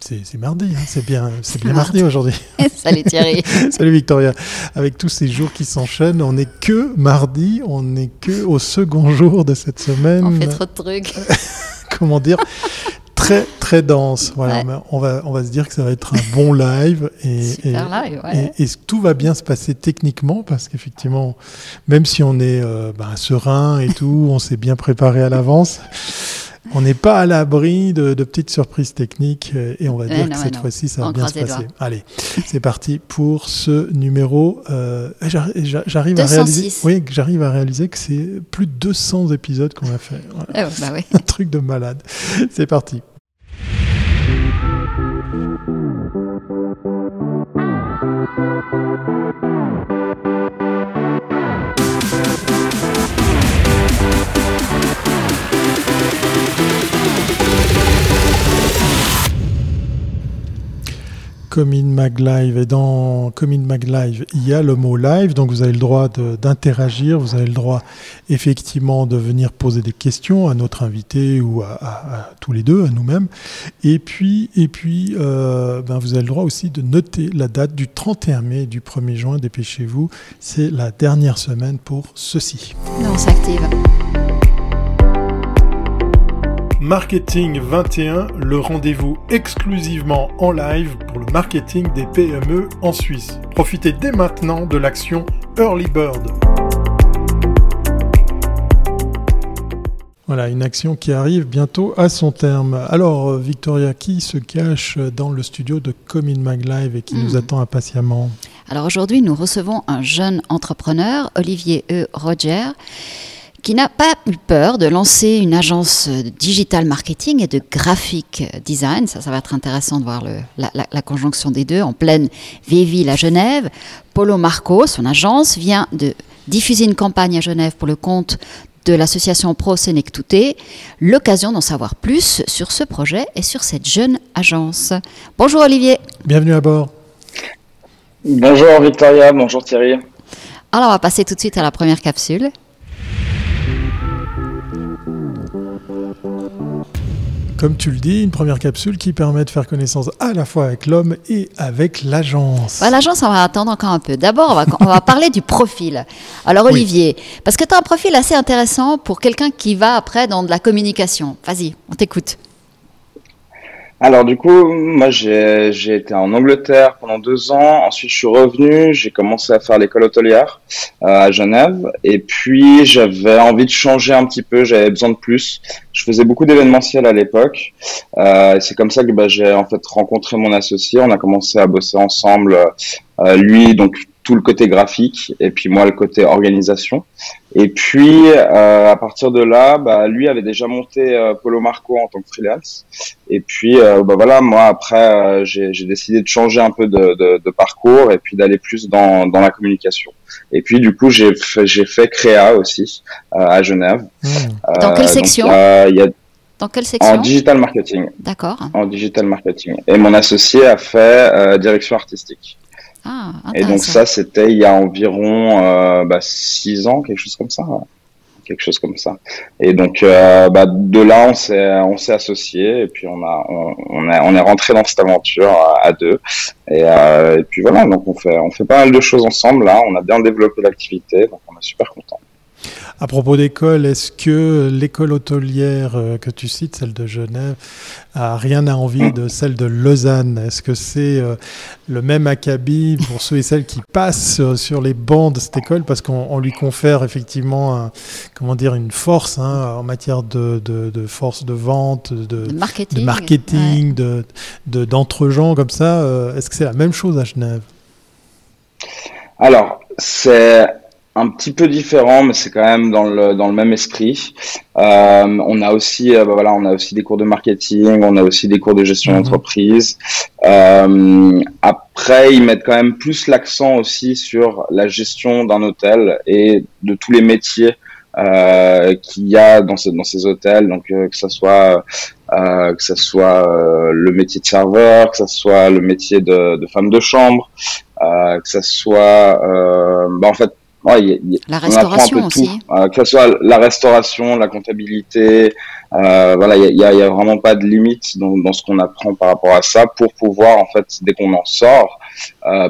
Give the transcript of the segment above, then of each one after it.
c'est mardi, hein, c'est bien, c'est bien mardi aujourd'hui. Salut Thierry. Salut Victoria. Avec tous ces jours qui s'enchaînent, on n'est que mardi, on n'est que au second jour de cette semaine. On fait trop de trucs. Comment dire? Très très dense. Voilà, on va on va se dire que ça va être un bon live et, Super live, ouais. et, tout va bien se passer techniquement parce qu'effectivement, même si on est euh, ben, serein et tout, on s'est bien préparé à l'avance. On n'est pas à l'abri de, petites surprises techniques euh, et on va dire que cette fois-ci, ça va bien se passer. Allez, c'est parti pour ce numéro. Euh, j'arrive à réaliser, oui, j'arrive à réaliser que c'est plus de 200 épisodes qu'on a fait. Eh bah Un truc de malade. C'est parti. Comin Mag Live. Et dans Comin Mag Live, il y a le mot live, donc vous avez le droit d'interagir, vous avez le droit effectivement de venir poser des questions à notre invité ou à, tous les deux, à nous-mêmes. Et puis, euh, ben vous avez le droit aussi de noter la date du 31 mai et du 1er juin. Dépêchez-vous, c'est la dernière semaine pour ceci. on s'active. Marketing 21, le rendez-vous exclusivement en live pour le marketing des PME en Suisse. Profitez dès maintenant de l'action Early Bird. Voilà, une action qui arrive bientôt à son terme. Alors, euh, Victoria, qui se cache dans le studio de Comin Mag Live et qui nous hmm. attend impatiemment? Alors aujourd'hui, nous recevons un jeune entrepreneur, Olivier E. Roger qui n'a pas eu peur de lancer une agence de digital marketing et de graphic design. Ça, ça va être intéressant de voir le, la, conjonction des deux en pleine vieille ville à Genève. Polo Marco, son agence, vient de diffuser une campagne à Genève pour le compte de l'association Pro Sénectouté. L'occasion d'en savoir plus sur ce projet et sur cette jeune agence. Bonjour Olivier. Bienvenue à bord. Bonjour Victoria, bonjour Thierry. Alors on va passer tout de suite à la première capsule. Comme tu le dis, une première capsule qui permet de faire connaissance à la fois avec l'homme et avec l'agence. Bah, l'agence, on va attendre encore un peu. D'abord, on va, parler du profil. Alors, Olivier, parce que tu as un profil assez intéressant pour quelqu'un qui va après dans de la communication. Vas-y, on t'écoute. Alors du coup, moi j'ai été en Angleterre pendant deux ans. Ensuite, je suis revenu. J'ai commencé à faire l'école hôtelière euh, à Genève. Et puis j'avais envie de changer un petit peu. J'avais besoin de plus. Je faisais beaucoup d'événementiels à l'époque. Euh, c'est comme ça que bah, j'ai en fait rencontré mon associé. On a commencé à bosser ensemble. Euh, lui, donc tout le côté graphique et puis moi le côté organisation. Et puis euh, à partir de là, bah, lui avait déjà monté euh, Polo Marco en tant que freelance. Et puis euh, bah, voilà, moi après j'ai décidé de changer un peu de, de, de parcours et puis d'aller plus dans, dans la communication. Et puis du coup j'ai fait, j'ai fait Créa aussi à Genève. Mmh. Dans quelle section il y a, dans quelle section En digital marketing. D'accord. En digital marketing. Et mon associé a fait direction artistique. Ah, et donc ça, c'était il y a environ euh, bah, six ans, quelque chose comme ça. Quelque chose comme ça. Et donc euh, bah, de là, on s'est on s'est associé et puis on a on, on, est, on est rentré dans cette aventure à, deux. Et, euh, et, puis voilà, donc on fait on fait pas mal de choses ensemble là. On a bien développé l'activité, donc on est super content. À propos d'école, est-ce que l'école hôtelière euh, que tu cites, celle de Genève, a rien à envier de celle de Lausanne? Est-ce que c'est euh, le même acabit pour ceux et celles qui passent euh, sur les bancs de cette école? Parce qu'on lui confère effectivement comment dire, une force hein, en matière de, force de vente, de, marketing, de, d'entre-gens comme ça Est-ce que c'est la même chose à Genève? Alors, c'est un petit peu différent, mais c'est quand même dans le, dans le même esprit. Euh, on a aussi, euh, bah voilà, on a aussi des cours de marketing, on a aussi des cours de gestion mhm. d'entreprise. Euh, après, ils mettent quand même plus l'accent aussi sur la gestion d'un hôtel et de tous les métiers euh, qu'il y a dans, ce, dans ces hôtels. Donc, euh, que ça soit euh, que ça soit le métier de serveur, que ça soit le métier de, de femme de chambre, que ça soit, bah, en fait la restauration aussi. que ce soit la restauration, la comptabilité, voilà, il n'y a, a, vraiment pas de limite dans, dans ce qu'on apprend par rapport à ça pour pouvoir, en fait, dès qu'on en sort,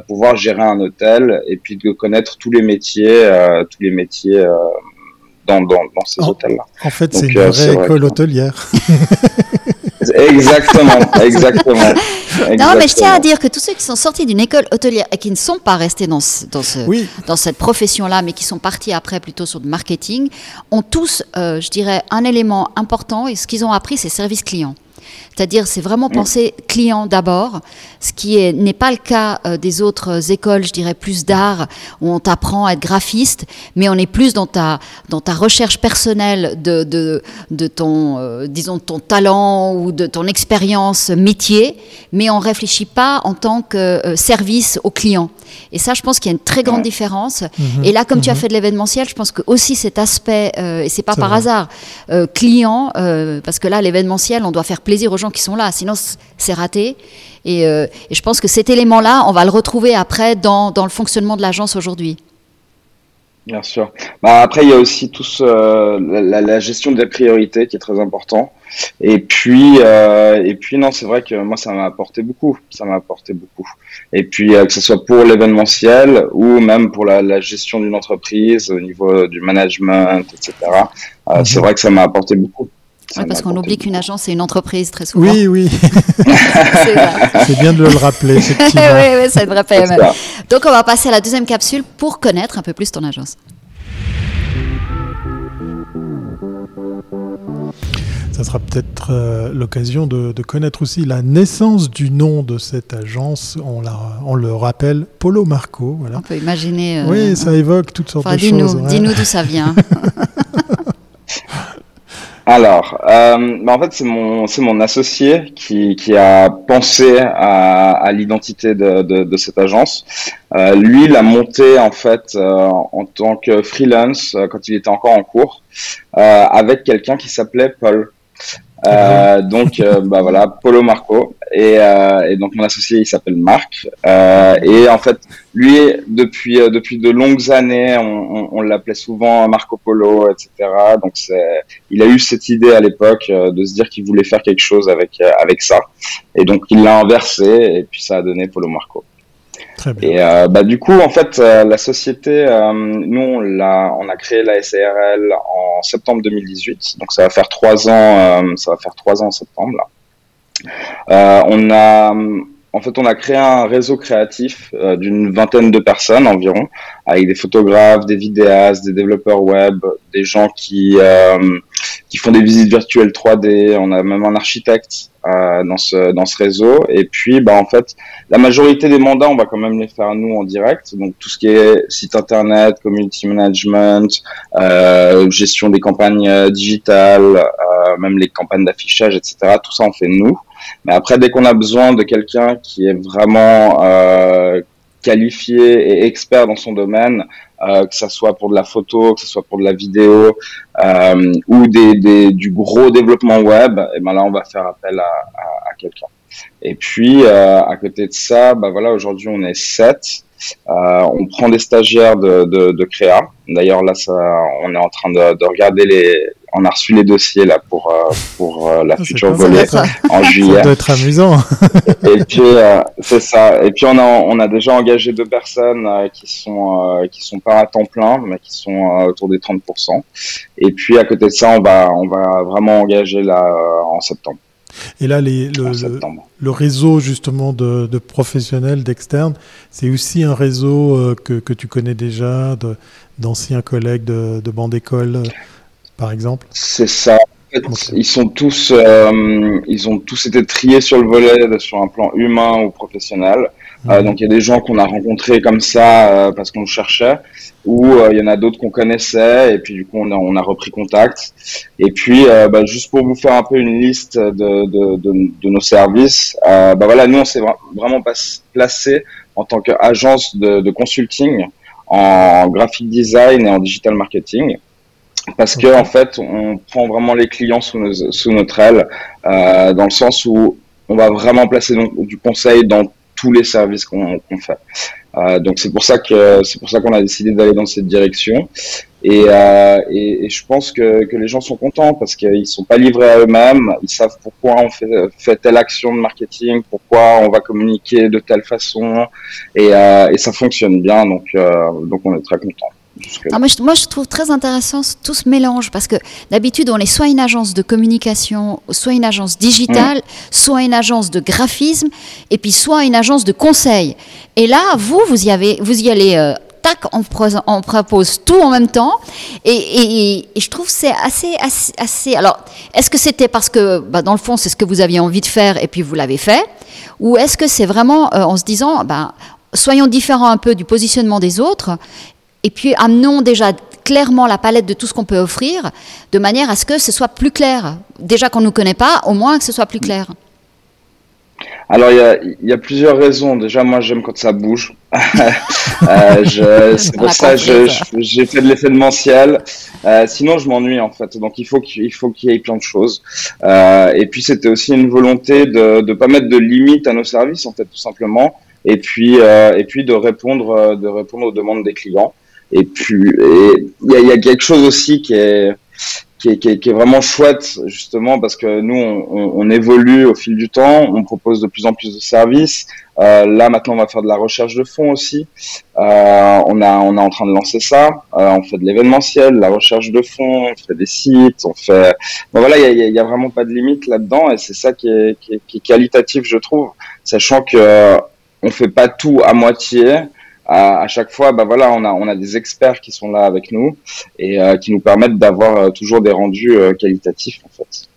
pouvoir gérer un hôtel et puis de connaître tous les métiers, tous les métiers dans, dans, dans ces hôtels-là. En fait, c'est une vraie école hôtelière. exactement, exactement, Non, mais je tiens à dire que tous ceux qui sont sortis d'une école hôtelière et qui ne sont pas restés dans, ce, dans, ce, dans cette profession-là, mais qui sont partis après plutôt sur le marketing, ont tous, euh, je dirais, un élément important. Et ce qu'ils ont appris, c'est service client. C'est-à-dire, c'est vraiment penser client d'abord, ce qui n'est pas le cas euh, des autres écoles, je dirais plus d'art, où on t'apprend à être graphiste, mais on est plus dans ta, dans ta recherche personnelle de, de, de ton, euh, disons, ton talent ou de ton expérience métier, mais on réfléchit pas en tant que euh, service au client. Et ça, je pense qu'il y a une très grande différence. Mhm. Et là, comme tu as mhm. fait de l'événementiel, je pense que aussi cet aspect, et c'est pas par hasard, client, parce que là, l'événementiel, on doit faire plaisir aux gens qui sont là, sinon c'est raté. Euh, et, je pense que cet élément-là, on va le retrouver après dans, dans le fonctionnement de l'agence aujourd'hui. Bien sûr. Bah, après, il y a aussi tout la, la, gestion des priorités qui est très important. Et puis, euh, et puis non, c'est vrai que moi, ça m'a apporté beaucoup. Ça m'a apporté beaucoup. Et puis, euh, que ce soit pour l'événementiel ou même pour la, la gestion d'une entreprise au niveau du management, etc. Euh, c'est mhm. vrai que ça m'a apporté beaucoup parce qu'on oublie qu'une agence, c'est une entreprise très souvent. Oui, oui. c'est bien de le rappeler, effectivement. oui, oui, ça devrait pas même. Donc, on va passer à la deuxième capsule pour connaître un peu plus ton agence. Ça sera peut-être euh, l'occasion de, connaître aussi la naissance du nom de cette agence. On, la, on le rappelle, Polo Marco. Voilà. On peut imaginer. Euh, oui, ça évoque toutes sortes de choses. Dis-nous d'où ça vient. Alors, euh, bah, en fait, c'est mon c'est mon associé qui, a pensé à, l'identité de, cette agence. Euh, lui, il a monté en fait euh, en tant que freelance euh, quand il était encore en cours euh, avec quelqu'un qui s'appelait Paul. Euh, donc, euh, bah voilà, Polo Marco. Et, euh, et donc, mon associé, il s'appelle Marc. Euh, et en fait, lui, depuis, depuis de longues années, on, on, on l'appelait souvent Marco Polo, etc. Donc, c'est, il a eu cette idée à l'époque de se dire qu'il voulait faire quelque chose avec, avec ça. Et donc, il l'a inversé, et puis ça a donné Polo Marco. Et euh, bah, du coup, en fait, euh, la société, euh, nous, on a, on a créé la SARL en septembre 2018, donc ça va faire trois ans, ça va faire trois ans en septembre. Là. on a en fait, on a créé un réseau créatif euh, d'une vingtaine de personnes environ, avec des photographes, des vidéastes, des développeurs web, des gens qui euh, qui font des visites virtuelles 3D. On a même un architecte euh, dans ce dans ce réseau. Et puis, bah en fait, la majorité des mandats, on va quand même les faire nous en direct. Donc tout ce qui est site internet, community management, gestion des campagnes digitales, même les campagnes d'affichage, etc. Tout ça, on fait nous. Mais après, dès qu'on a besoin de quelqu'un qui est vraiment euh, qualifié et expert dans son domaine, euh, que ce soit pour de la photo, que ce soit pour de la vidéo euh, ou des, du gros développement web, et ben là, on va faire appel à, à, quelqu'un. Et puis, à côté de ça, bah voilà, aujourd'hui, on est sept. On prend des stagiaires de, de, de créa. D'ailleurs, là, ça, on est en train de, de regarder les, on a reçu les dossiers là pour euh, pour euh, la future volée en juillet. Ça doit être amusant. et puis euh, c'est ça. Et puis on a on a déjà engagé deux personnes qui sont qui sont pas à temps plein mais qui sont autour des 30% Et puis à côté de ça, on va on va vraiment engager là en septembre. Et là, les, le, le, réseau justement de, de professionnels, d'externes, c'est aussi un réseau que, que, tu connais déjà, d'anciens collègues de, de bande d'école par exemple C'est ça. Ils sont tous, euh, ils ont tous été triés sur le volet, sur un plan humain ou professionnel. Euh, mhm. donc il y a des gens qu'on a rencontrés comme ça euh, parce qu'on cherchait, ou il y en a d'autres qu'on connaissait et puis du coup on a, on a repris contact. Et puis bah, juste pour vous faire un peu une liste de, de, de, de nos services, bah voilà nous on s'est vraiment placé en tant qu'agence de, de consulting en graphic design et en digital marketing parce que en fait, on prend vraiment les clients sous, sous notre aile, euh, dans le sens où on va vraiment placer donc, du conseil dans tous les services qu'on fait. Euh, donc c'est pour ça que c'est pour ça qu'on a décidé d'aller dans cette direction. Et, euh, et, et, je pense que, que les gens sont contents parce qu'ils sont pas livrés à eux-mêmes. Ils savent pourquoi on fait, fait telle action de marketing, pourquoi on va communiquer de telle façon, et, euh, et ça fonctionne bien. Donc euh, donc on est très contents. Moi, je, moi, je, trouve très intéressant tout ce mélange parce que d'habitude, on est soit une agence de communication, soit une agence digitale, mmh. soit une agence de graphisme, et puis soit une agence de conseil. Et là, vous, vous y, avez, vous y allez. Euh, tac, on, on, propose tout en même temps. Et, et, et je trouve c'est assez, assez, assez, Alors, est-ce que c'était parce que, bah, dans le fond, c'est ce que vous aviez envie de faire et puis vous l'avez fait Ou est-ce que c'est vraiment euh, en se disant, bah, soyons différents un peu du positionnement des autres et puis amenons déjà clairement la palette de tout ce qu'on peut offrir, de manière à ce que ce soit plus clair. Déjà qu'on ne nous connaît pas, au moins que ce soit plus clair. Alors, il y a, plusieurs raisons. Déjà, moi, j'aime quand ça bouge. euh, c'est pour ça que j'ai fait de l'événementiel. Euh, sinon, je m'ennuie, en fait. Donc, il faut qu'il faut qu'il y ait plein de choses. Euh, et puis, c'était aussi une volonté de ne pas mettre de limites à nos services, en fait, tout simplement. Et puis, euh, et puis de répondre, de répondre aux demandes des clients. Et puis, il y a, y a, quelque chose aussi qui est, qui est, qui, est, qui est, vraiment chouette, justement, parce que nous, on, on, évolue au fil du temps, on propose de plus en plus de services. Euh, là, maintenant, on va faire de la recherche de fonds aussi. Euh, on, a, on est en train de lancer ça. Euh, on fait de l'événementiel, la recherche de fonds, on fait des sites, on fait. Bon, voilà, il y a, y a, vraiment pas de limite là-dedans, et c'est ça qui est, qui est, qui est qualitatif, je trouve, sachant que on fait pas tout à moitié à, chaque fois, bah voilà, on a, on a des experts qui sont là avec nous et euh, qui nous permettent d'avoir euh, toujours des rendus euh, qualitatifs en fait.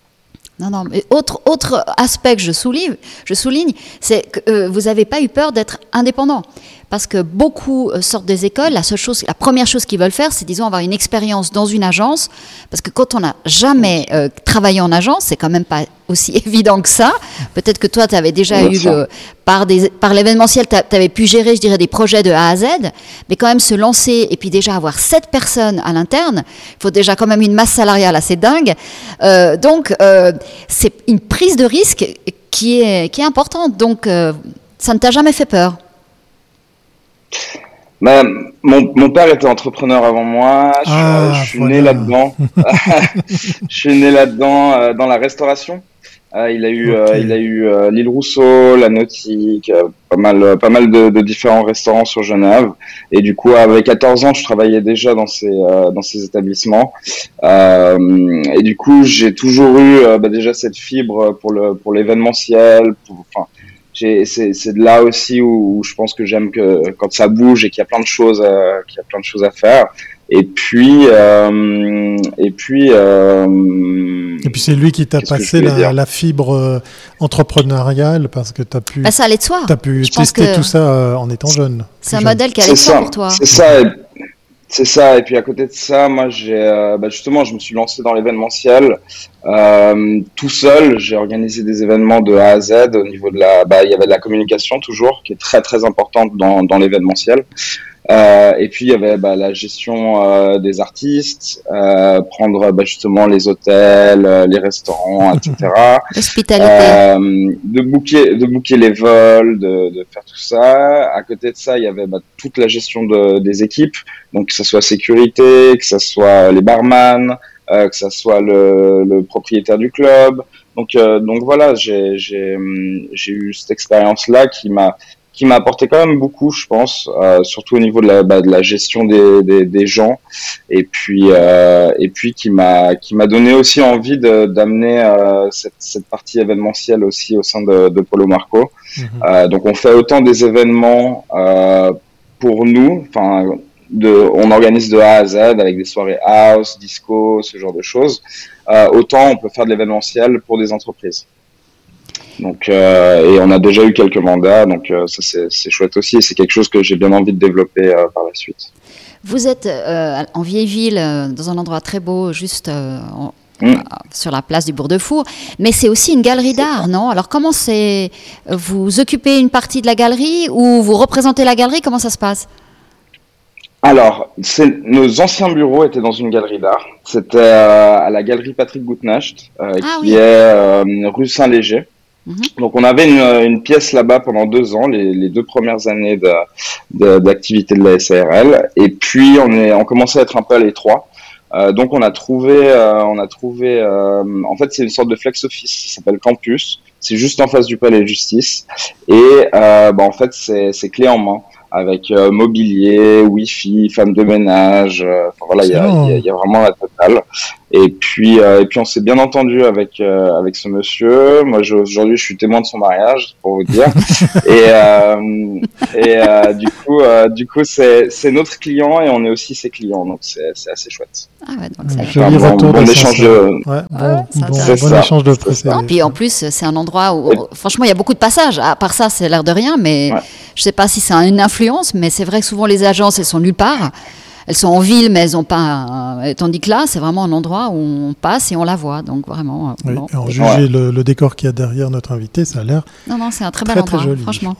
Non, non, autre, autre aspect que je souligne, je souligne c'est que vous n'avez pas eu peur d'être indépendant. Parce que beaucoup sortent des écoles, la, seule chose, la première chose qu'ils veulent faire, c'est disons avoir une expérience dans une agence. Parce que quand on n'a jamais euh, travaillé en agence, c'est quand même pas aussi évident que ça. Peut-être que toi, tu avais déjà eu, euh, par, des, par l'événementiel, tu avais pu gérer, je dirais, des projets de A à Z. Mais quand même se lancer et puis déjà avoir sept personnes à l'interne, il faut déjà quand même une masse salariale assez dingue. Euh, donc, euh, c'est une prise de risque qui est, qui est importante. Donc, euh, ça ne t'a jamais fait peur bah, mon, mon, père était entrepreneur avant moi. Je, ah, je suis voilà. né là-dedans. je suis né là-dedans euh, dans la restauration. Euh, il a eu, euh, il a eu l'île Rousseau, la Nautique, pas mal, pas mal de, de, différents restaurants sur Genève. Et du coup, avec 14 ans, je travaillais déjà dans ces, dans ces établissements. et du coup, j'ai toujours eu bah, déjà cette fibre pour le, pour l'événementiel, enfin c'est de là aussi où, où je pense que j'aime que quand ça bouge et qu'il y a plein de choses euh, qu'il y a plein de choses à faire. Et puis euh, et puis euh, et puis c'est lui qui t'a passé la, la, fibre euh, entrepreneuriale parce que tu as pu bah, ça allait de soi. as pu je tester tout ça euh, en étant jeune. C'est un modèle qui allait de soi pour toi. C'est ça c'est ça. Et puis à côté de ça, moi, j'ai euh, bah justement, je me suis lancé dans l'événementiel euh, tout seul. J'ai organisé des événements de A à Z au niveau de la. Bah, il y avait de la communication toujours, qui est très très importante dans, dans l'événementiel. Euh, et puis il y avait bah, la gestion euh, des artistes, euh, prendre bah, justement les hôtels, euh, les restaurants, etc. Hospitalité. de booker, de booker les vols, de, de, faire tout ça. À côté de ça, il y avait bah, toute la gestion de, des équipes, donc que ce soit sécurité, que ce soit les barman, que ce soit le, le, propriétaire du club. Donc, donc voilà, j'ai eu cette expérience-là qui m'a qui m'a apporté quand même beaucoup, je pense, euh, surtout au niveau de la, bah, de la gestion des, des, des, gens, et puis euh, et puis qui m'a qui m'a donné aussi envie d'amener euh, cette, cette, partie événementielle aussi au sein de, de Polo Marco. Mm -hmm. donc on fait autant des événements euh, pour nous, enfin de, on organise de A à Z avec des soirées house, disco, ce genre de choses. autant on peut faire de l'événementiel pour des entreprises. Donc, euh, et on a déjà eu quelques mandats, donc euh, ça c'est chouette aussi, et c'est quelque chose que j'ai bien envie de développer euh, par la suite. Vous êtes en vieille ville, dans un endroit très beau, juste en, mmh. sur la place du Bourg-de-Four, mais c'est aussi une galerie d'art, non? Alors comment c'est Vous occupez une partie de la galerie ou vous représentez la galerie? Comment ça se passe? Alors, nos anciens bureaux étaient dans une galerie d'art. C'était à la galerie Patrick Goutnacht, ah, qui oui. est rue Saint-Léger. Mhm. Donc on avait une, pièce là-bas pendant deux ans, les, deux premières années d'activité de, la SARL, et puis on est, on commençait à être un peu à l'étroit. Euh, donc on a trouvé, euh, on a trouvé, euh, en fait c'est une sorte de flex office, ça s'appelle Campus. C'est juste en face du palais de justice et bah, en fait c'est clé en main avec mobilier, wifi, femme de ménage. Enfin, voilà, il y a, y a, vraiment la totale. Et puis, euh, et puis on s'est bien entendu avec euh, avec ce monsieur. Moi, aujourd'hui, je suis témoin de son mariage, pour vous dire. et euh, et euh, du coup, euh, du coup, c'est c'est notre client et on est aussi ses clients, donc c'est c'est assez chouette. Ah ouais, donc joli bon, retour bon, échange de ouais, bon, bon, bon échange de précédents. Puis en plus, c'est un endroit où, franchement, il y a beaucoup de passages. À part ça, c'est l'air de rien, mais ouais. je sais pas si c'est une influence, mais c'est vrai que souvent les agences, elles sont nulle part elles sont en ville, mais elles n'ont pas. tandis que là, c'est vraiment un endroit où on passe et on la voit. Donc vraiment. Oui, en juger le, décor qu'il y a derrière notre invité, ça a l'air. Non, non, c'est un très, bel endroit, franchement.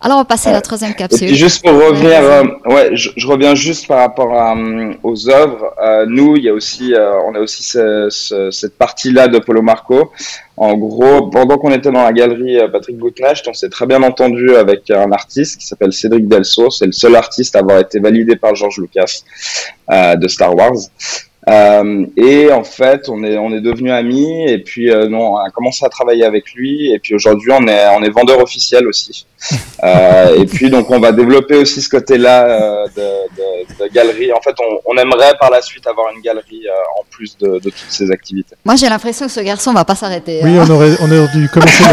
Alors, on va passer à la troisième capsule. juste pour revenir, euh, ouais, je, reviens juste par rapport euh, aux œuvres. Euh, nous, il y a aussi, on a aussi cette partie-là de Polo Marco. En gros, pendant qu'on était dans la galerie euh, Patrick Boutnecht, on s'est très bien entendu avec un artiste qui s'appelle Cédric Delso. C'est le seul artiste à avoir été validé par George Lucas euh, de Star Wars. Euh, et en fait, on est on est devenus amis et puis euh, non, on a commencé à travailler avec lui et puis aujourd'hui on est on est vendeur officiel aussi. Euh, et puis donc on va développer aussi ce côté-là euh, de, de, de, galerie. En fait, on, on, aimerait par la suite avoir une galerie euh, en plus de, de, toutes ces activités. Moi, j'ai l'impression que ce garçon va pas s'arrêter. Oui, hein. on aurait on aurait dû commencer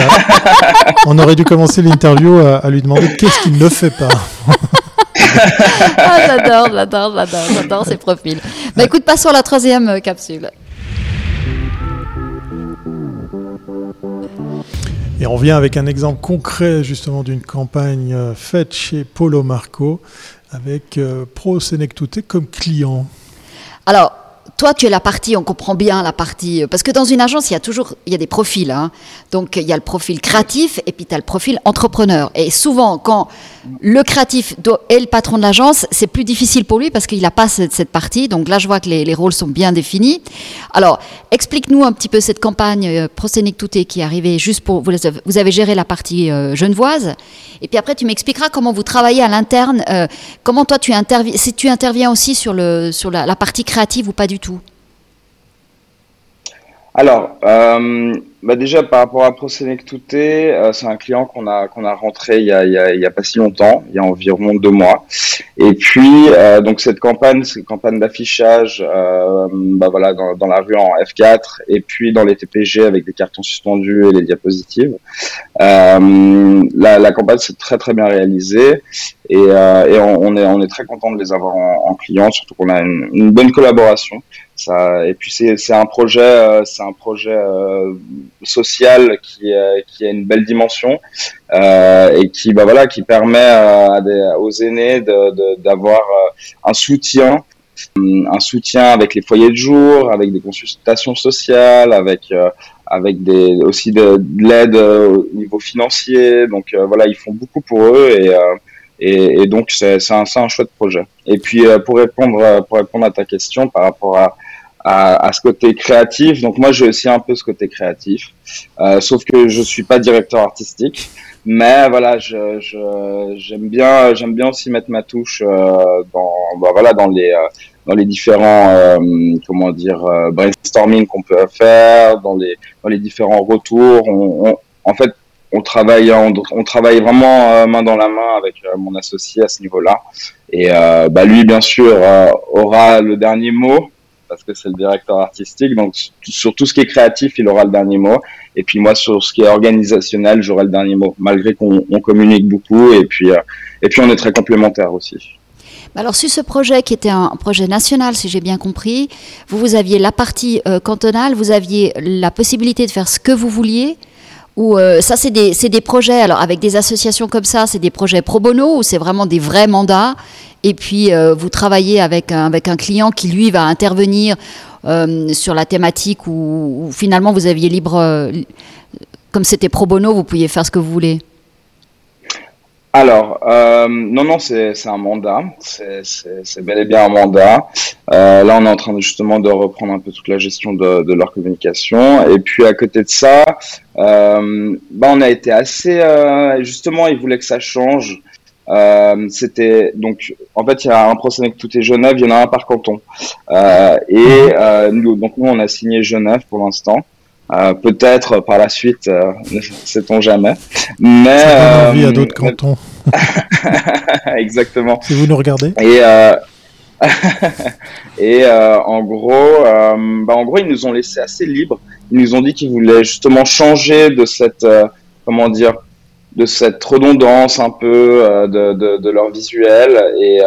on aurait dû commencer l'interview à, à lui demander qu'est-ce qu'il ne fait pas. ah, j'adore, j'adore, j'adore, j'adore ces profils. Mais écoute, passons à la troisième euh, capsule. Et on vient avec un exemple concret justement d'une campagne euh, faite chez Polo Marco avec euh, Pro Senectute comme client. Alors, toi, tu es la partie, on comprend bien la partie, euh, parce que dans une agence, il y a toujours, il y a des profils. Hein. Donc, il y a le profil créatif et puis tu as le profil entrepreneur. Et souvent, quand le créatif est le patron de l'agence, c'est plus difficile pour lui parce qu'il n'a pas cette, cette, partie. Donc là, je vois que les, les, rôles sont bien définis. Alors, explique-nous un petit peu cette campagne euh, Touté qui est arrivée juste pour, vous, vous avez géré la partie euh, genevoise. Et puis après, tu m'expliqueras comment vous travaillez à l'interne, euh, comment toi tu interviens, si tu interviens aussi sur, le, sur la, la partie créative ou pas du Alors, euh, bah déjà par rapport à Prosenectute, euh, c'est un client qu'on a qu'on a rentré il y a, il, y a, il y a pas si longtemps, il y a environ deux mois. Et puis euh, donc cette campagne, c'est campagne d'affichage, euh, bah voilà dans, dans, la rue en F4 et puis dans les TPG avec des cartons suspendus et les diapositives. Euh, la, la, campagne s'est très très bien réalisée et, euh, et on, est on est très content de les avoir en, en client, surtout qu'on a une, une bonne collaboration. Ça, et puis c'est un projet, euh, c'est un projet euh, social qui, a une belle dimension euh, et qui, bah voilà, qui permet des, aux aînés d'avoir un soutien, un soutien avec les foyers de jour, avec des consultations sociales, avec avec des aussi de, de l'aide au niveau financier. Donc voilà, ils font beaucoup pour eux et, donc c'est un, un chouette projet. Et puis pour répondre pour répondre à ta question par rapport à à, à, ce côté créatif. Donc moi, j'ai aussi un peu ce côté créatif, euh, sauf que je suis pas directeur artistique. Mais voilà, je, j'aime bien, j'aime bien aussi mettre ma touche euh, dans, bah, voilà, dans les euh, dans les différents euh, comment dire euh, brainstorming qu'on peut faire, dans les dans les différents retours. On, on, en fait, on travaille on, travaille vraiment main dans la main avec mon associé à ce niveau-là. Et bah, lui, bien sûr, aura le dernier mot parce que c'est le directeur artistique. Donc sur tout ce qui est créatif, il aura le dernier mot. Et puis moi sur ce qui est organisationnel, j'aurai le dernier mot, malgré qu'on communique beaucoup et puis euh, et puis on est très complémentaires aussi. Alors sur ce projet qui était un projet national, si j'ai bien compris, vous vous aviez la partie euh, cantonale, vous aviez la possibilité de faire ce que vous vouliez. Ou euh, ça, c'est des, des, projets, alors avec des associations comme ça, c'est des projets pro bono ou c'est vraiment des vrais mandats? Et puis euh, vous travaillez avec un, avec un client qui lui va intervenir euh, sur la thématique où, finalement vous aviez libre, euh, comme c'était pro bono, vous pouviez faire ce que vous voulez? Alors, euh, non, non, c'est un mandat. C'est bel et bien un mandat. Euh, là, on est en train de, justement de reprendre un peu toute la gestion de, de leur communication. Et puis, à côté de ça, euh, bah, on a été assez... Euh, justement, ils voulaient que ça change. Euh, c'était donc en fait il y a un procès avec tout est Genève, il y en a un par canton. Euh, et nous donc nous on a signé Genève pour l'instant. Euh, peut-être par la suite, euh, ne sait-on jamais. Mais euh, envie à d'autres cantons. Exactement. Si vous nous regardez. Et euh, et en gros, bah, en gros, ils nous ont laissé assez libres. Ils nous ont dit qu'ils voulaient justement changer de cette, comment dire, de cette redondance un peu de, de, de, leur visuel et,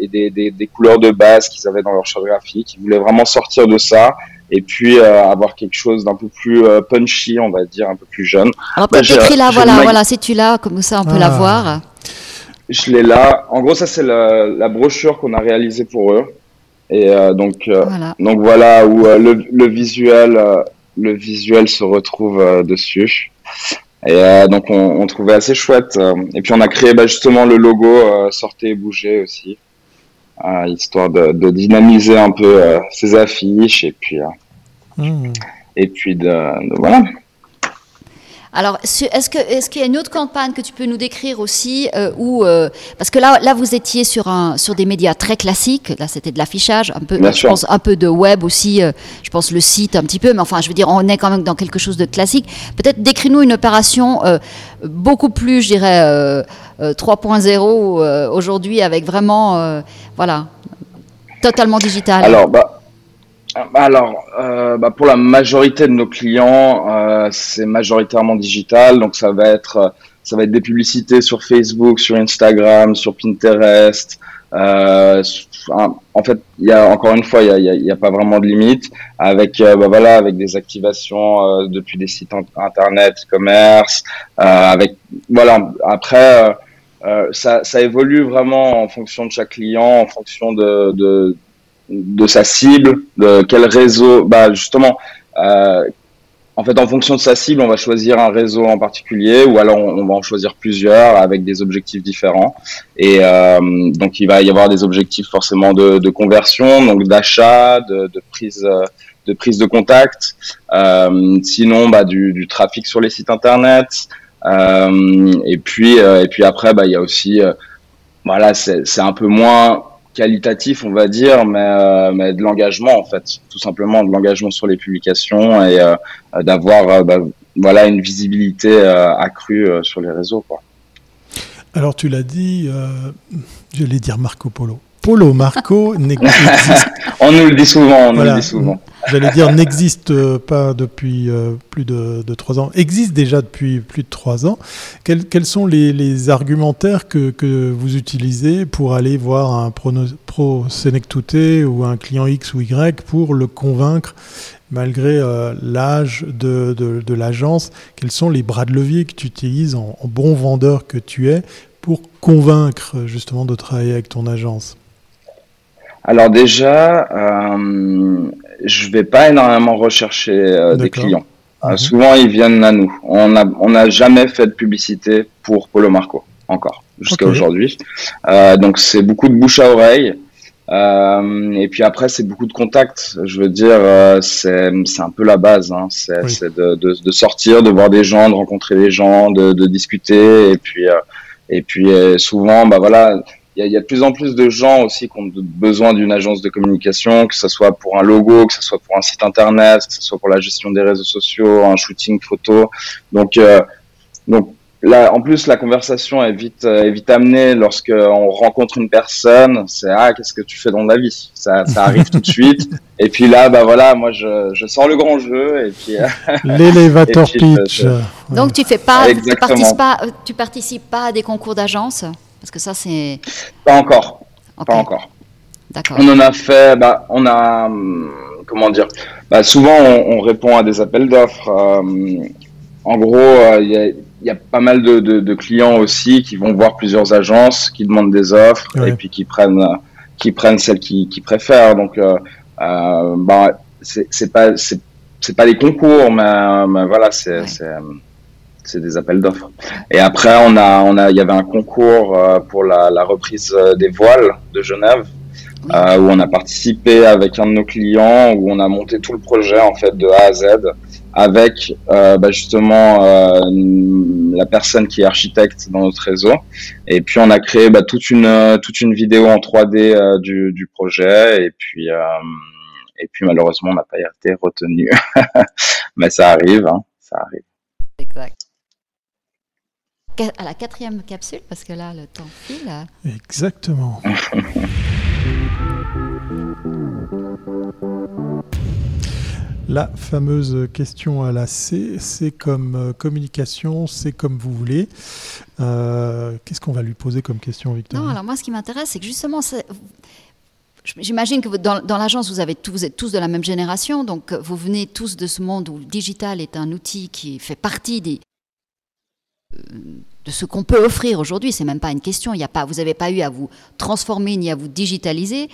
et des, des, des, couleurs de base qu'ils avaient dans leur charte graphique. Ils voulaient vraiment sortir de ça et puis euh, avoir quelque chose d'un peu plus euh, punchy, on va dire, un peu plus jeune. Alors peut-être écrit là, voilà, voilà, si tu l'as, comme ça on peut la ah. voir. Je l'ai là. En gros, ça c'est la, la, brochure qu'on a réalisée pour eux. Et euh, donc, voilà. donc voilà où le, le, visuel, le visuel se retrouve dessus. Et donc on, on, trouvait assez chouette. Et puis on a créé bah, justement le logo Sortez et bougez aussi. Euh, histoire de, de, dynamiser un peu euh, ces affiches et puis, euh, mmh. et puis de, de voilà. Alors, est-ce que est-ce qu'il y a une autre campagne que tu peux nous décrire aussi euh, où euh, parce que là là vous étiez sur un sur des médias très classiques, là c'était de l'affichage, un peu je pense un peu de web aussi, euh, je pense le site un petit peu, mais enfin je veux dire on est quand même dans quelque chose de classique. Peut-être décris-nous une opération beaucoup plus, je dirais 3.0 aujourd'hui avec vraiment voilà totalement digital. Alors bah alors, euh, bah pour la majorité de nos clients, euh, c'est majoritairement digital, donc ça va être ça va être des publicités sur Facebook, sur Instagram, sur Pinterest. Euh, en fait, il y a encore une fois, il y a, y a, pas vraiment de limite avec euh, bah voilà avec des activations euh, depuis des sites internet, e-commerce, euh, avec voilà après. ça, ça évolue vraiment en fonction de chaque client, en fonction de, de, de sa cible, de quel réseau, bah justement, euh, en fait, en fonction de sa cible, on va choisir un réseau en particulier, ou alors on, va en choisir plusieurs avec des objectifs différents. Et euh, donc, il va y avoir des objectifs forcément de, de conversion, donc d'achat, de, de, prise, de prise de contact. Euh, sinon, bah, du, du, trafic sur les sites internet. Euh, et puis, euh, et puis après, bah, il y a aussi, euh, voilà, c'est un peu moins qualitatif, on va dire, mais, euh, mais de l'engagement en fait, tout simplement de l'engagement sur les publications et euh, d'avoir euh, bah, voilà une visibilité accrue sur les réseaux. Quoi. Alors tu l'as dit, je vais dire Marco Polo. Polo Marco n'existe. on nous le dit souvent, on nous le dit souvent. J'allais dire n'existe pas depuis euh, plus de, trois ans, existe déjà depuis plus de trois ans. Quels, sont les, argumentaires que, que, vous utilisez pour aller voir un pro, pro ou un client X ou Y pour le convaincre malgré euh, l'âge de, de, l'agence? Quels sont les bras de levier que tu utilises en bon vendeur que tu es pour convaincre justement de travailler avec ton agence? Alors déjà, euh, je vais pas énormément rechercher euh, des clients. Euh, mhm. Souvent, ils viennent à nous. On n'a on a jamais fait de publicité pour Polo Marco encore jusqu'à aujourd'hui. Euh, donc c'est beaucoup de bouche à oreille. Euh, et puis après, c'est beaucoup de contacts. Je veux dire, euh, c'est un peu la base. Hein. C'est de, de, de, sortir, de voir des gens, de rencontrer des gens, de, de discuter. Et puis, et puis souvent, bah voilà, il y, a, de plus en plus de gens aussi qui ont besoin d'une agence de communication, que ce soit pour un logo, que ce soit pour un site internet, que ce soit pour la gestion des réseaux sociaux, un shooting photo. Donc, euh, donc là, en plus, la conversation est vite, euh, est vite amenée lorsque on rencontre une personne. C'est ah, qu'est-ce que tu fais dans la vie? Ça, ça arrive tout de suite. Et puis là, bah voilà, moi, je, je sors le grand jeu. Et puis l'élévateur pitch. Donc, tu fais pas, tu participes pas, tu participes pas à des concours d'agence? Parce que ça, c'est. Pas encore. Pas encore. D'accord. On en a fait, bah, on a. Hum, comment dire bah, Souvent, on, répond à des appels d'offres. Euh, en gros, euh, il y, a, pas mal de, clients aussi qui vont voir plusieurs agences, qui demandent des offres et puis qui prennent, qui prennent celles qu'ils qui préfèrent. Donc, euh, bah, c'est pas, c'est pas les concours, mais, mais voilà, c'est c'est des appels d'offres. Et après, on a, on a, il y avait un concours pour la, la reprise des voiles de Genève. Euh, où on a participé avec un de nos clients, où on a monté tout le projet en fait de A à Z avec euh, bah, justement euh, la personne qui est architecte dans notre réseau. Et puis on a créé bah, toute une toute une vidéo en 3D euh, du, du projet. Et puis euh, et puis malheureusement on n'a pas été retenu, mais ça arrive, hein, ça arrive. Exact à la quatrième capsule, parce que là, le temps file. Exactement. La fameuse question à la C, c'est comme euh, communication, c'est comme vous voulez. Euh, qu'est-ce qu'on va lui poser comme question, Victor Non, alors moi, ce qui m'intéresse, c'est que justement, J'imagine que dans, dans l'agence, vous, avez vous êtes tous de la même génération, donc vous venez tous de ce monde où le digital est un outil qui fait partie des, de ce qu'on peut offrir aujourd'hui. C'est même pas une question. Il y a pas, vous n'avez pas eu à vous transformer ni à vous digitaliser.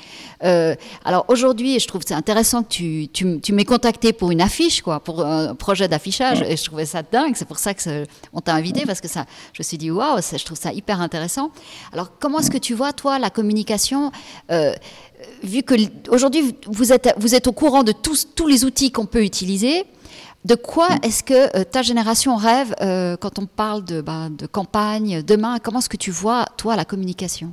Euh, alors aujourd'hui, je trouve c'est intéressant que tu, tu, tu m'aies contacté pour une affiche, quoi, pour un projet d'affichage, et je trouvais ça dingue. C'est pour ça que on t'a invité parce que ça, je me suis dit waouh, je trouve ça hyper intéressant. Alors comment est-ce que tu vois toi la communication euh, vu que aujourd'hui vous êtes vous êtes au courant de tous tous les outils qu'on peut utiliser. De quoi mm. est-ce que euh, ta génération rêve euh, quand on parle de, bah, de campagne demain? Comment est-ce que tu vois, toi, la communication?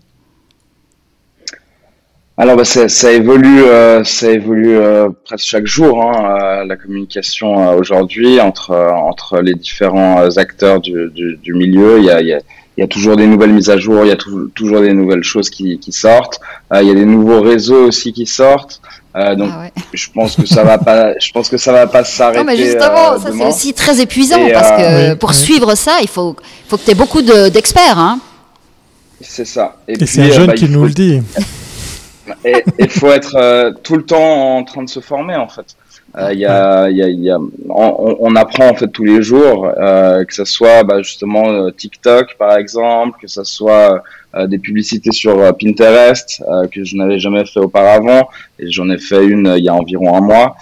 Alors bah, ça, évolue, euh, ça évolue presque chaque jour hein, la communication aujourd'hui entre entre les différents acteurs du, du, milieu. Il y a, il y a il y a toujours des nouvelles mises à jour, il y a toujours des nouvelles choses qui, qui sortent. il y a des nouveaux réseaux aussi qui sortent. Euh, donc, ah je pense que ça va pas, je pense que ça va pas s'arrêter. Non, mais justement, euh, ça c'est aussi très épuisant parce que euh, pour suivre ça, il faut, faut que tu aies beaucoup d'experts. hein. C'est ça. Et, c'est un jeune bah, qui nous le dit. Et il faut être tout le temps en train de se former en fait. Euh, y a, y a, y a, on, on, apprend en fait tous les jours, euh, que ce soit bah, justement euh, TikTok par exemple, que ce soit euh, des publicités sur Pinterest que je n'avais jamais fait auparavant et j'en ai fait une il y a environ un mois.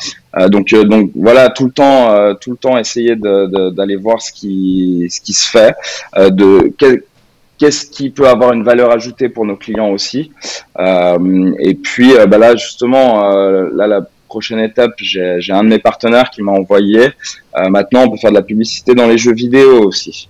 donc donc voilà tout le temps tout le temps essayer d'aller voir ce qui ce qui se fait, de qu'est-ce qui peut avoir une valeur ajoutée pour nos clients aussi. et puis bah là justement là la prochaine étape, j'ai un de mes partenaires qui m'a envoyé. Euh, maintenant, on peut faire de la publicité dans les jeux vidéo aussi.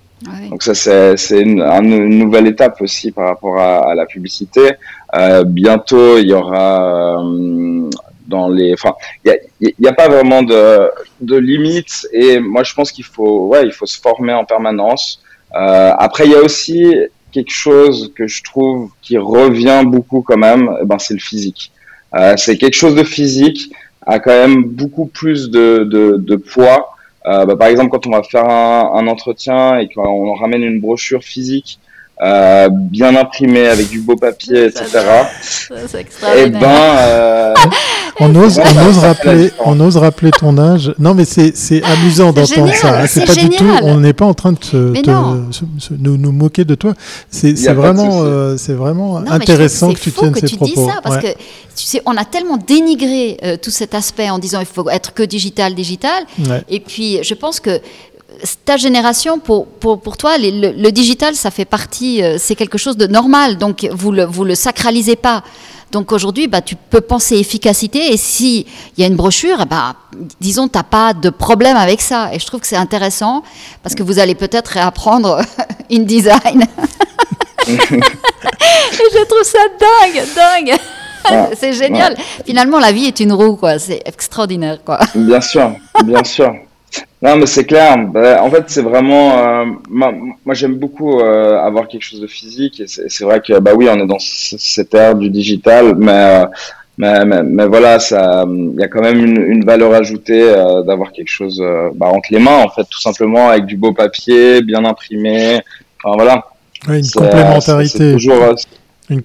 Donc ça, c'est une, une, nouvelle étape aussi par rapport à, la publicité. Euh, bientôt, il y aura euh, dans les, enfin, il n'y a, a, pas vraiment de, de limites. Et moi, je pense qu'il faut, ouais, il faut se former en permanence. Après, il y a aussi quelque chose que je trouve qui revient beaucoup quand même. Eh ben, c'est le physique. Euh, c'est quelque chose de physique a quand même beaucoup plus de, de, de poids. Euh, bah, par exemple, quand on va faire un, un entretien et qu'on ramène une brochure physique euh, bien imprimée avec du beau papier, etc. Et eh ben, euh, on ose, on ose rappeler, on ose rappeler ton âge. Non, mais c'est, c'est amusant d'entendre ça. C'est pas du tout. On n'est pas en train de te, nous, nous, moquer de toi. C'est, c'est vraiment, euh, c'est vraiment intéressant que tu tiennes que ces tu propos. Dis ça parce que tu sais, on a tellement dénigré euh, tout cet aspect en disant il faut être que digital, digital. Et puis, je pense que ta génération, pour, pour, pour toi, le, digital, ça fait partie, euh, c'est quelque chose de normal, donc vous le, vous le sacralisez pas. Donc aujourd'hui, bah, tu peux penser efficacité et s'il y a une brochure, bah, disons, tu n'as pas de problème avec ça. Et je trouve que c'est intéressant parce que vous allez peut-être réapprendre InDesign. et je trouve ça dingue, dingue. c'est génial. Finalement, la vie est une roue, quoi. C'est extraordinaire, quoi. Bien sûr, bien sûr. Non, mais c'est clair. Bah, en fait, c'est vraiment. Euh, moi, j'aime beaucoup euh, avoir quelque chose de physique. Et c'est vrai que, bah oui, on est dans cette ère du digital, mais, euh, mais, mais, voilà, ça, il y a quand même une, une valeur ajoutée d'avoir quelque chose bah, entre les mains, en fait, tout simplement, avec du beau papier, bien imprimé. Enfin, voilà. une complémentarité.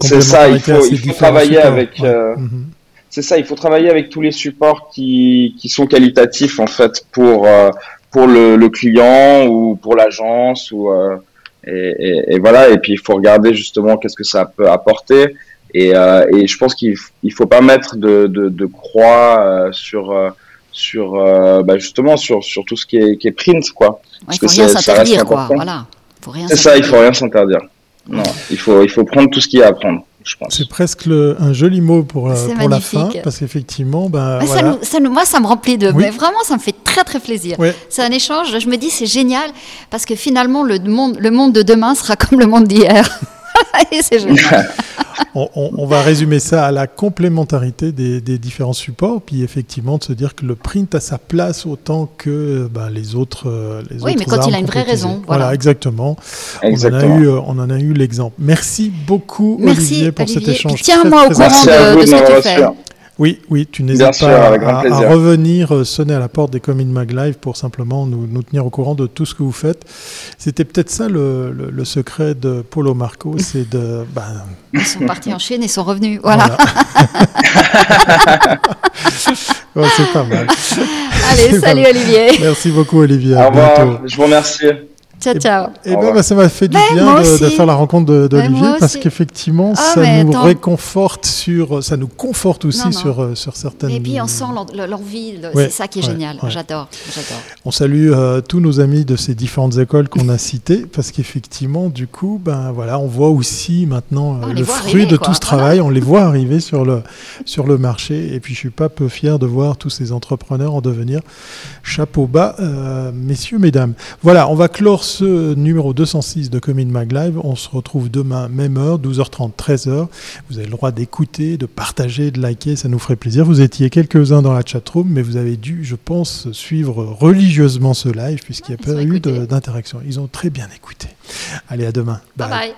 C'est ça, il faut, il faut travailler avec. Mhm c'est ça, il faut travailler avec tous les supports qui, qui sont qualitatifs en fait pour euh, pour le, le, client ou pour l'agence ou euh, et, et, et, voilà et puis il faut regarder justement qu'est-ce que ça peut apporter et, euh, et je pense qu'il il faut pas mettre de, de, de croix sur sur euh, bah, justement sur, sur tout ce qui est, qui est print quoi. il faut rien s'interdire quoi. Voilà. C'est ça, il faut rien s'interdire. Non, il faut il faut prendre tout ce qu'il y a à prendre. C'est presque un joli mot pour, euh, pour la fin, parce qu'effectivement, ben, ça moi, ça me remplit de. Mais vraiment, ça me fait très très plaisir. C'est un échange. Je me dis, c'est génial, parce que finalement, le monde, le monde de demain sera comme le monde d'hier. c'est génial. on, va résumer ça à la complémentarité des, différents supports, puis effectivement de se dire que le print a sa place autant que ben, les autres. Euh, les oui, mais quand il a une vraie raison. Voilà, exactement. On, en a eu, euh, on en a eu l'exemple. Merci beaucoup, Olivier, pour cet échange. Tiens-moi au courant de, de, ce que tu fais. Oui, oui, tu n'hésites pas à, revenir euh, sonner à la porte des Comin Mag Live pour simplement nous, nous, tenir au courant de tout ce que vous faites. C'était peut-être ça le, le, secret de Polo Marco, c'est de... Ben... Ils sont partis en Chine et sont revenus, voilà. c'est pas mal. Allez, salut Olivier. Merci beaucoup Olivier. Au revoir, je vous remercie. Ciao, ciao. Et ben, bah, ça m'a fait du ben, bien de, faire la rencontre d'Olivier parce qu'effectivement, ah, ça nous réconforte sur, ça nous conforte aussi sur euh, sur certaines. Et puis on sent l'envie, c'est ça qui est génial. J'adore, j'adore. On salue euh, tous nos amis de ces différentes écoles qu'on a citées parce qu'effectivement, du coup, ben voilà, on voit aussi maintenant euh, le fruit de tout ce travail. On les voit arriver sur le sur le marché. Et puis je suis pas peu fier de voir tous ces entrepreneurs en devenir. Chapeau bas, messieurs, mesdames. Voilà, on va clore ce numéro 206 de Commune Mag Live. On se retrouve demain, même heure, 12h30, 13h. Vous avez le droit d'écouter, de partager, de liker, ça nous ferait plaisir. Vous étiez quelques-uns dans la chatroom, mais vous avez dû, je pense, suivre religieusement ce live puisqu'il n'y a pas eu d'interaction. Ils ont très bien écouté. Allez, à demain. bye. bye.